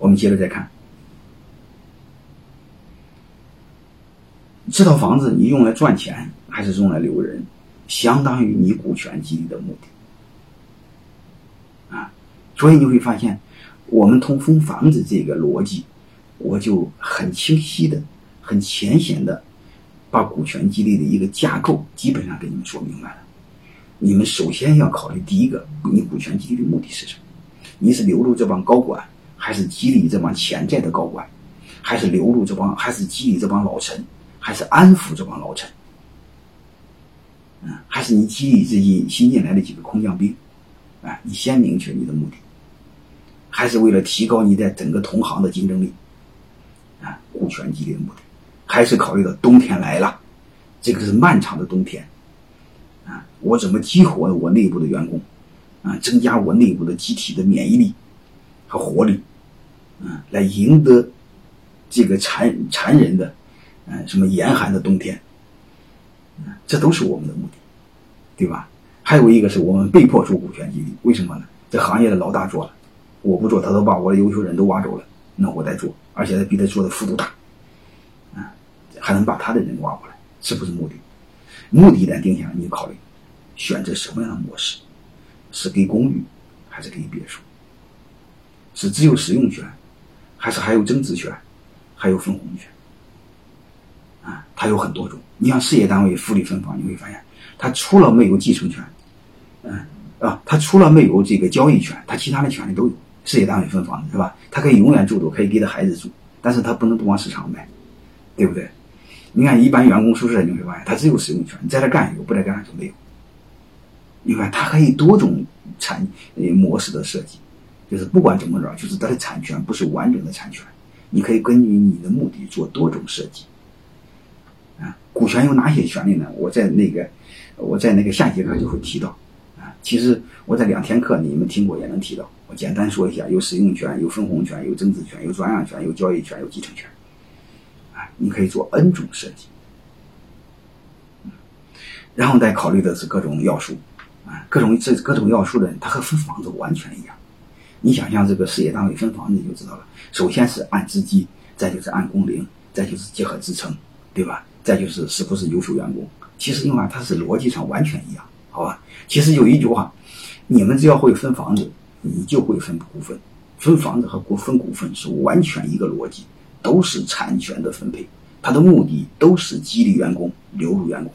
我们接着再看，这套房子你用来赚钱还是用来留人，相当于你股权激励的目的啊。所以你会发现，我们通分房子这个逻辑，我就很清晰的、很浅显的把股权激励的一个架构基本上给你们说明白了。你们首先要考虑第一个，你股权激励的目的是什么？你是留住这帮高管，还是激励这帮潜在的高管，还是留住这帮，还是激励这帮老臣，还是安抚这帮老臣？嗯，还是你激励这些新进来的几个空降兵？啊，你先明确你的目的，还是为了提高你在整个同行的竞争力？啊，股权激励的目的，还是考虑到冬天来了，这个是漫长的冬天。啊，我怎么激活我内部的员工？啊，增加我内部的集体的免疫力和活力，啊，来赢得这个残残忍的，嗯，什么严寒的冬天，这都是我们的目的，对吧？还有一个是我们被迫做股权激励，为什么呢？这行业的老大做了，我不做，他都把我的优秀人都挖走了，那我再做，而且他比他做的幅度大，啊，还能把他的人挖过来，是不是目的？目的一旦定下来，你考虑选择什么样的模式？是给公寓，还是给别墅？是只有使用权，还是还有增值权，还有分红权？啊，它有很多种。你像事业单位福利分房，你会发现，它除了没有继承权，嗯啊，它除了没有这个交易权，它其他的权利都有。事业单位分房子是吧？它可以永远住着，可以给他孩子住，但是它不能不往市场卖，对不对？你看一般员工宿舍，你会发现，它只有使用权，你在这干有，不在干就没有。你看，它可以多种产呃模式的设计，就是不管怎么着，就是它的产权不是完整的产权，你可以根据你的目的做多种设计。啊，股权有哪些权利呢？我在那个我在那个下节课就会提到。啊，其实我在两天课你们听过也能提到，我简单说一下：有使用权，有分红权，有增值权，有转让权，有交易权，有继承权。啊，你可以做 N 种设计。然后再考虑的是各种要素。啊各种这各种要素的，它和分房子完全一样。你想象这个事业单位分房子，你就知道了。首先是按资基，再就是按工龄，再就是结合职称，对吧？再就是是不是优秀员工。其实用来它是逻辑上完全一样，好吧？其实有一句话，你们只要会分房子，你就会分股份。分房子和股分股份是完全一个逻辑，都是产权的分配，它的目的都是激励员工、留住员工，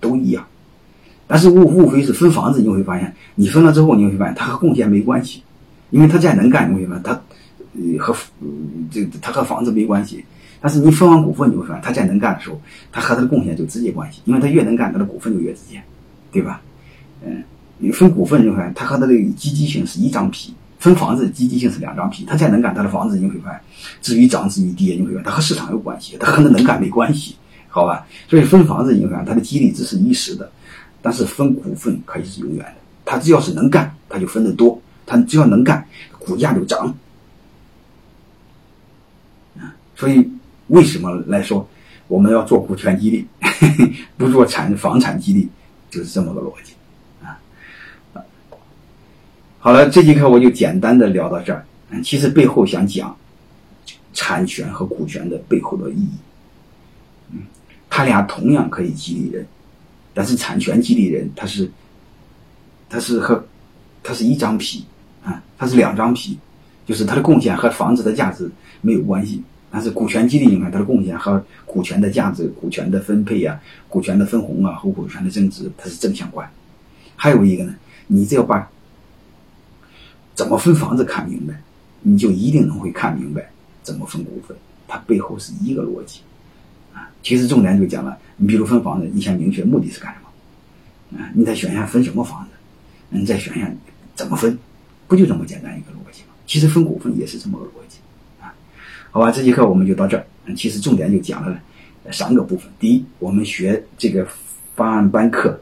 都一样。但是无无非是分房子，你会发现，你分了之后，你会发现它和贡献没关系，因为他再能干，你会发现他，和这他和房子没关系。但是你分完股份，你会发现他再能干的时候，他和他的贡献就直接关系，因为他越能干，他的股份就越直接，对吧？嗯，你分股份，你会发现他和他的积极性是一张皮，分房子积极性是两张皮。他再能干，他的房子你会发现，至于涨至于跌，你会发现他和市场有关系，他和他能干没关系，好吧？所以分房子，你会发现他的激励只是一时的。但是分股份可以是永远的，他只要是能干，他就分得多；他只要能干，股价就涨。啊，所以为什么来说我们要做股权激励，不做产房产激励，就是这么个逻辑啊。好了，这节课我就简单的聊到这儿。其实背后想讲产权和股权的背后的意义。嗯，他俩同样可以激励人。但是产权激励人，他是，他是和，他是一张皮啊，它是两张皮，就是它的贡献和房子的价值没有关系。但是股权激励，你看它的贡献和股权的价值、股权的分配啊、股权的分红啊和股权的增值，它是正相关。还有一个呢，你只要把怎么分房子看明白，你就一定能会看明白怎么分股份，它背后是一个逻辑啊。其实重点就讲了，你比如分房子，你先明确目的是干什么，啊，你再选一下分什么房子，你再选一下怎么分，就这么简单一个逻辑吗？其实分股份也是这么个逻辑，啊，好吧，这节课我们就到这儿。其实重点就讲了三个部分：第一，我们学这个方案班课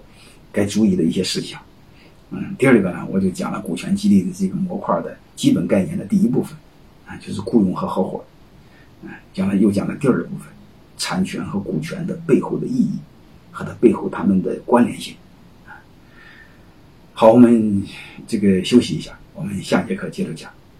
该注意的一些事项，嗯；第二个呢，我就讲了股权激励的这个模块的基本概念的第一部分，啊，就是雇佣和合伙，啊，讲了又讲了第二个部分。产权和股权的背后的意义，和它背后它们的关联性，好，我们这个休息一下，我们下节课接着讲。